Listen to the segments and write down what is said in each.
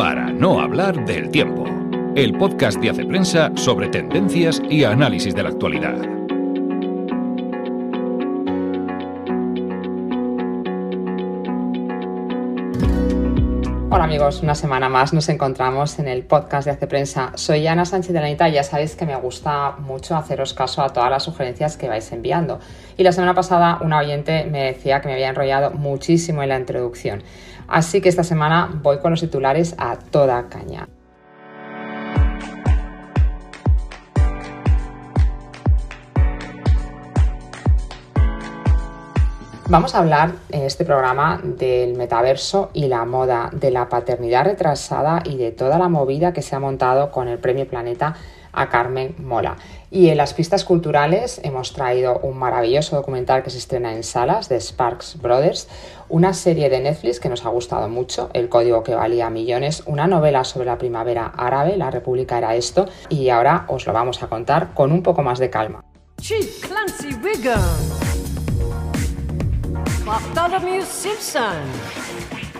para no hablar del tiempo. El podcast de Hace Prensa sobre tendencias y análisis de la actualidad. Hola amigos, una semana más nos encontramos en el podcast de Hace Prensa. Soy Ana Sánchez de la Anita y ya sabéis que me gusta mucho haceros caso a todas las sugerencias que vais enviando. Y la semana pasada una oyente me decía que me había enrollado muchísimo en la introducción. Así que esta semana voy con los titulares a toda caña. Vamos a hablar en este programa del metaverso y la moda, de la paternidad retrasada y de toda la movida que se ha montado con el Premio Planeta a Carmen Mola. Y en las pistas culturales hemos traído un maravilloso documental que se estrena en salas de Sparks Brothers, una serie de Netflix que nos ha gustado mucho, El código que valía millones, una novela sobre la primavera árabe, La República era esto, y ahora os lo vamos a contar con un poco más de calma. Chief Clancy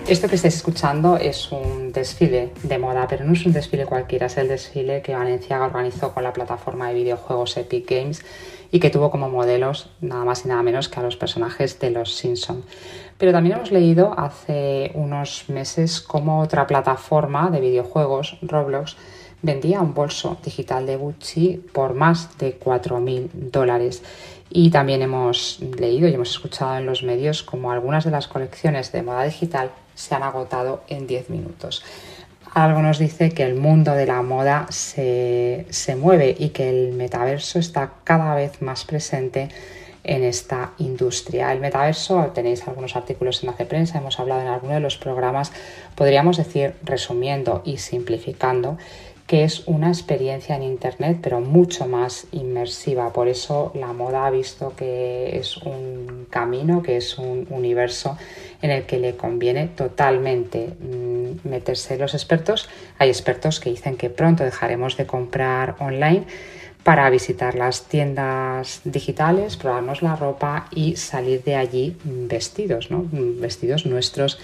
Esto que estáis escuchando es un desfile de moda, pero no es un desfile cualquiera, es el desfile que Valenciaga organizó con la plataforma de videojuegos Epic Games y que tuvo como modelos nada más y nada menos que a los personajes de los Simpson. Pero también hemos leído hace unos meses cómo otra plataforma de videojuegos, Roblox, vendía un bolso digital de Gucci por más de 4.000 dólares. Y también hemos leído y hemos escuchado en los medios como algunas de las colecciones de moda digital se han agotado en 10 minutos. Algo nos dice que el mundo de la moda se, se mueve y que el metaverso está cada vez más presente en esta industria. El metaverso, tenéis algunos artículos en Hace Prensa, hemos hablado en alguno de los programas, podríamos decir, resumiendo y simplificando, que es una experiencia en Internet, pero mucho más inmersiva. Por eso la moda ha visto que es un camino, que es un universo en el que le conviene totalmente mm, meterse los expertos. Hay expertos que dicen que pronto dejaremos de comprar online para visitar las tiendas digitales, probarnos la ropa y salir de allí vestidos, ¿no? vestidos nuestros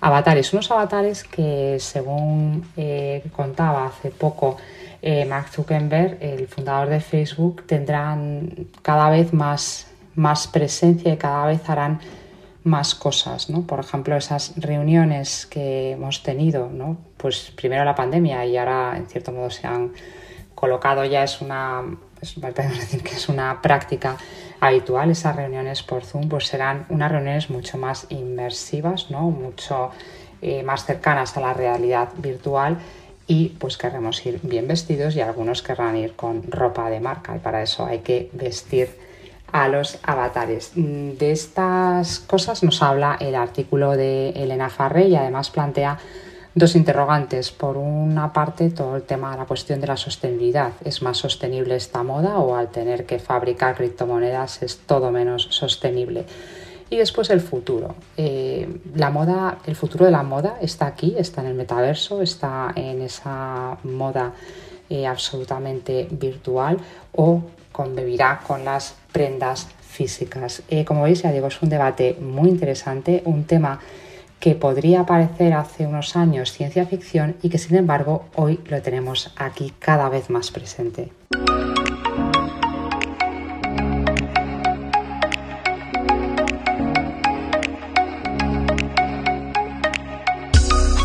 avatares. Unos avatares que, según eh, contaba hace poco eh, Mark Zuckerberg, el fundador de Facebook, tendrán cada vez más, más presencia y cada vez harán más cosas, ¿no? Por ejemplo, esas reuniones que hemos tenido, ¿no? Pues primero la pandemia y ahora en cierto modo se han colocado ya es una es, decir que es una práctica habitual, esas reuniones por Zoom pues serán unas reuniones mucho más inmersivas, ¿no? mucho eh, más cercanas a la realidad virtual y pues querremos ir bien vestidos y algunos querrán ir con ropa de marca y para eso hay que vestir a los avatares. De estas cosas nos habla el artículo de Elena Farré y además plantea dos interrogantes. Por una parte, todo el tema de la cuestión de la sostenibilidad. ¿Es más sostenible esta moda o al tener que fabricar criptomonedas es todo menos sostenible? Y después el futuro. Eh, la moda, el futuro de la moda está aquí, está en el metaverso, está en esa moda eh, absolutamente virtual o convivirá con las prendas físicas. Eh, como veis, ya digo, es un debate muy interesante, un tema que podría parecer hace unos años ciencia ficción y que sin embargo hoy lo tenemos aquí cada vez más presente.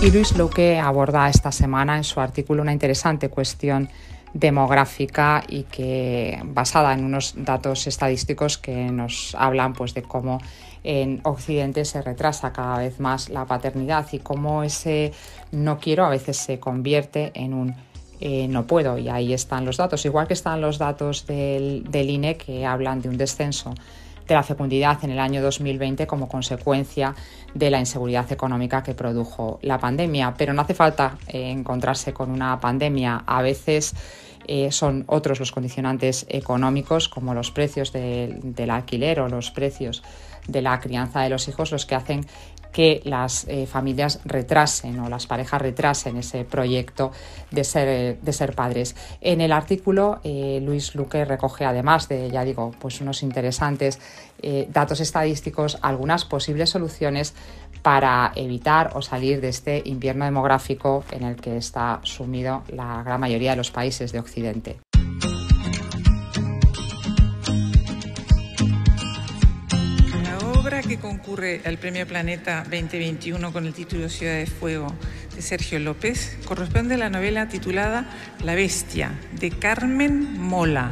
Y Luis que aborda esta semana en su artículo una interesante cuestión demográfica y que basada en unos datos estadísticos que nos hablan pues de cómo en Occidente se retrasa cada vez más la paternidad y cómo ese no quiero a veces se convierte en un eh, no puedo y ahí están los datos, igual que están los datos del, INE que hablan de un descenso de la fecundidad en el año 2020 como consecuencia de la inseguridad económica que produjo la pandemia. Pero no hace falta eh, encontrarse con una pandemia. A veces eh, son otros los condicionantes económicos, como los precios del alquiler o los precios de la crianza de los hijos, los que hacen que las eh, familias retrasen o las parejas retrasen ese proyecto de ser, de ser padres. En el artículo, eh, Luis Luque recoge, además de, ya digo, pues unos interesantes eh, datos estadísticos, algunas posibles soluciones para evitar o salir de este invierno demográfico en el que está sumido la gran mayoría de los países de Occidente. Concurre al Premio Planeta 2021 con el título Ciudad de Fuego de Sergio López corresponde a la novela titulada La Bestia de Carmen Mola.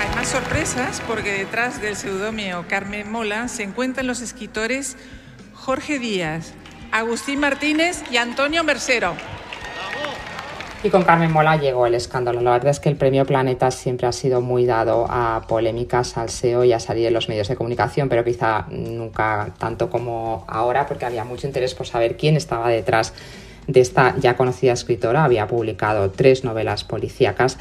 Hay más sorpresas porque detrás del seudónimo Carmen Mola se encuentran los escritores Jorge Díaz, Agustín Martínez y Antonio Mercero. Y con Carmen Mola llegó el escándalo. La verdad es que el premio Planeta siempre ha sido muy dado a polémicas, al SEO y a salir en los medios de comunicación, pero quizá nunca tanto como ahora, porque había mucho interés por saber quién estaba detrás de esta ya conocida escritora. Había publicado tres novelas policíacas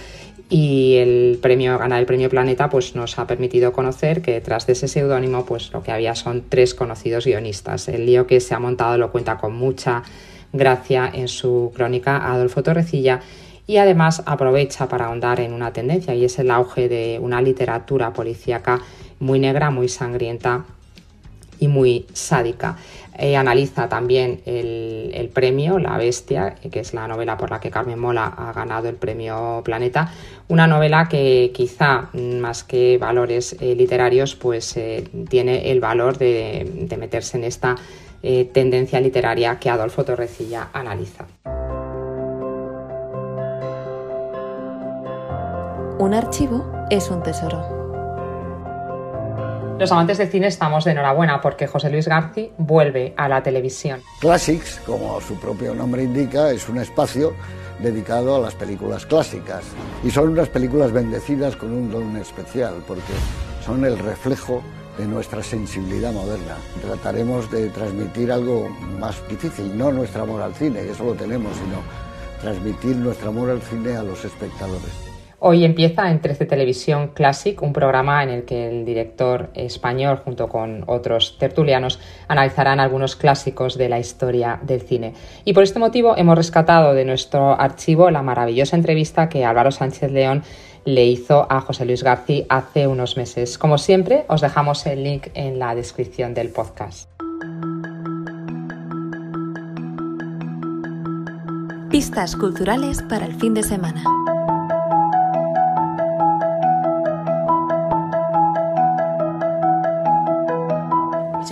y el premio, ganar el premio Planeta pues nos ha permitido conocer que detrás de ese seudónimo pues lo que había son tres conocidos guionistas. El lío que se ha montado lo cuenta con mucha gracia en su crónica Adolfo Torrecilla y además aprovecha para ahondar en una tendencia y es el auge de una literatura policíaca muy negra, muy sangrienta y muy sádica. Eh, analiza también el, premio La Bestia, que es la novela por la que Carmen Mola ha ganado el premio Planeta, una novela que quizá más que valores eh, literarios, pues eh, tiene el valor de meterse en esta eh, tendencia literaria que Adolfo Torrecilla analiza. Un archivo es un tesoro. Los amantes de cine estamos de enhorabuena porque José Luis García vuelve a la televisión. Classics, como su propio nombre indica, es un espacio dedicado a las películas clásicas. Y son unas películas bendecidas con un don especial porque son el reflejo de nuestra sensibilidad moderna. Trataremos de transmitir algo más difícil, no nuestro amor al cine, eso lo tenemos, sino transmitir nuestro amor al cine a los espectadores. Hoy empieza en 13 Televisión Classic, un programa en el que el director español, junto con otros tertulianos, analizarán algunos clásicos de la historia del cine. Y por este motivo hemos rescatado de nuestro archivo la maravillosa entrevista que Álvaro Sánchez León le hizo a José Luis García hace unos meses. Como siempre, os dejamos el link en la descripción del podcast. Pistas culturales para el fin de semana.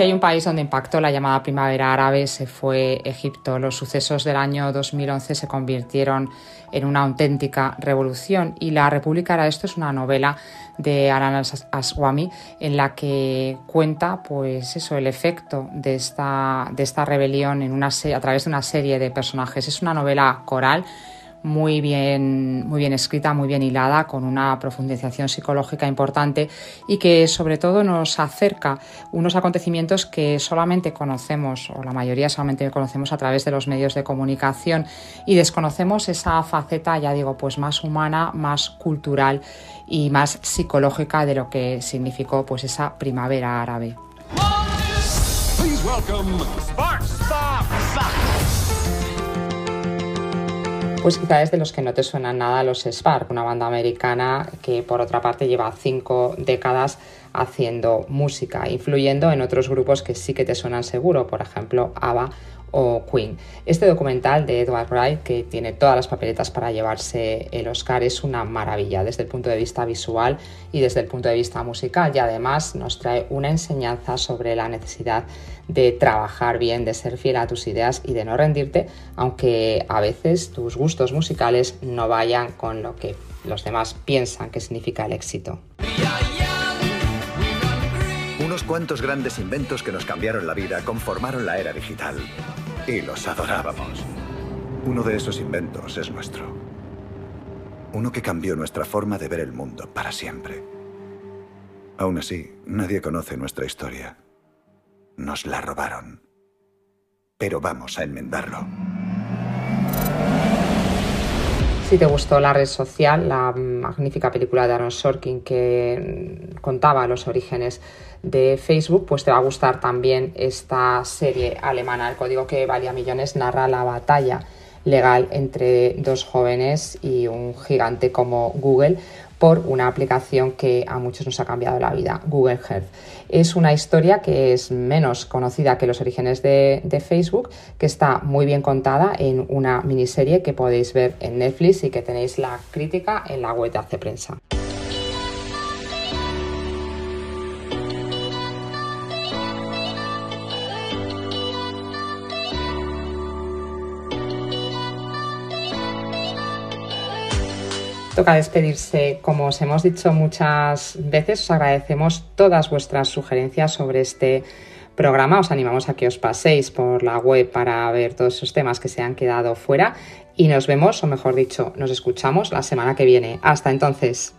Si hay un país donde impactó la llamada primavera árabe, se fue Egipto. Los sucesos del año 2011 se convirtieron en una auténtica revolución y La República era esto es una novela de Aran Aswami en la que cuenta pues eso el efecto de esta, de esta rebelión a través de una serie de personajes. Es una novela coral muy bien, muy bien escrita, muy bien hilada, con una profundización psicológica importante y que sobre todo nos acerca unos acontecimientos que solamente conocemos, o la mayoría solamente conocemos a través de los medios de comunicación y desconocemos esa faceta, ya digo, pues más humana, más cultural y más psicológica de lo que significó pues esa primavera árabe. Pues quizá es de los que no te suenan nada los Spark, una banda americana que por otra parte lleva cinco décadas haciendo música, influyendo en otros grupos que sí que te suenan seguro, por ejemplo ABBA o Queen. Este documental de Edward Wright, que tiene todas las papeletas para llevarse el Oscar, es una maravilla desde el punto de vista visual y desde el punto de vista musical y además nos trae una enseñanza sobre la necesidad de trabajar bien, de ser fiel a tus ideas y de no rendirte, aunque a veces tus gustos musicales no vayan con lo que los demás piensan que significa el éxito. Unos cuantos grandes inventos que nos cambiaron la vida conformaron la era digital y los adorábamos. Uno de esos inventos es nuestro. Uno que cambió nuestra forma de ver el mundo para siempre. Aún así, nadie conoce nuestra historia. Nos la robaron. Pero vamos a enmendarlo. Si te gustó La Red Social, la magnífica película de Aaron Sorkin que contaba los orígenes de Facebook, pues te va a gustar también esta serie alemana. El código que valía millones narra la batalla legal entre dos jóvenes y un gigante como Google por una aplicación que a muchos nos ha cambiado la vida, Google Health. Es una historia que es menos conocida que los orígenes de, de, Facebook, que está muy bien contada en una miniserie que podéis ver en Netflix y que tenéis la crítica en la web de Hace Prensa. Toca despedirse. Como os hemos dicho muchas veces, os agradecemos todas vuestras sugerencias sobre este programa. Os animamos a que os paséis por la web para ver todos esos temas que se han quedado fuera y nos vemos, o mejor dicho, nos escuchamos la semana que viene. Hasta entonces.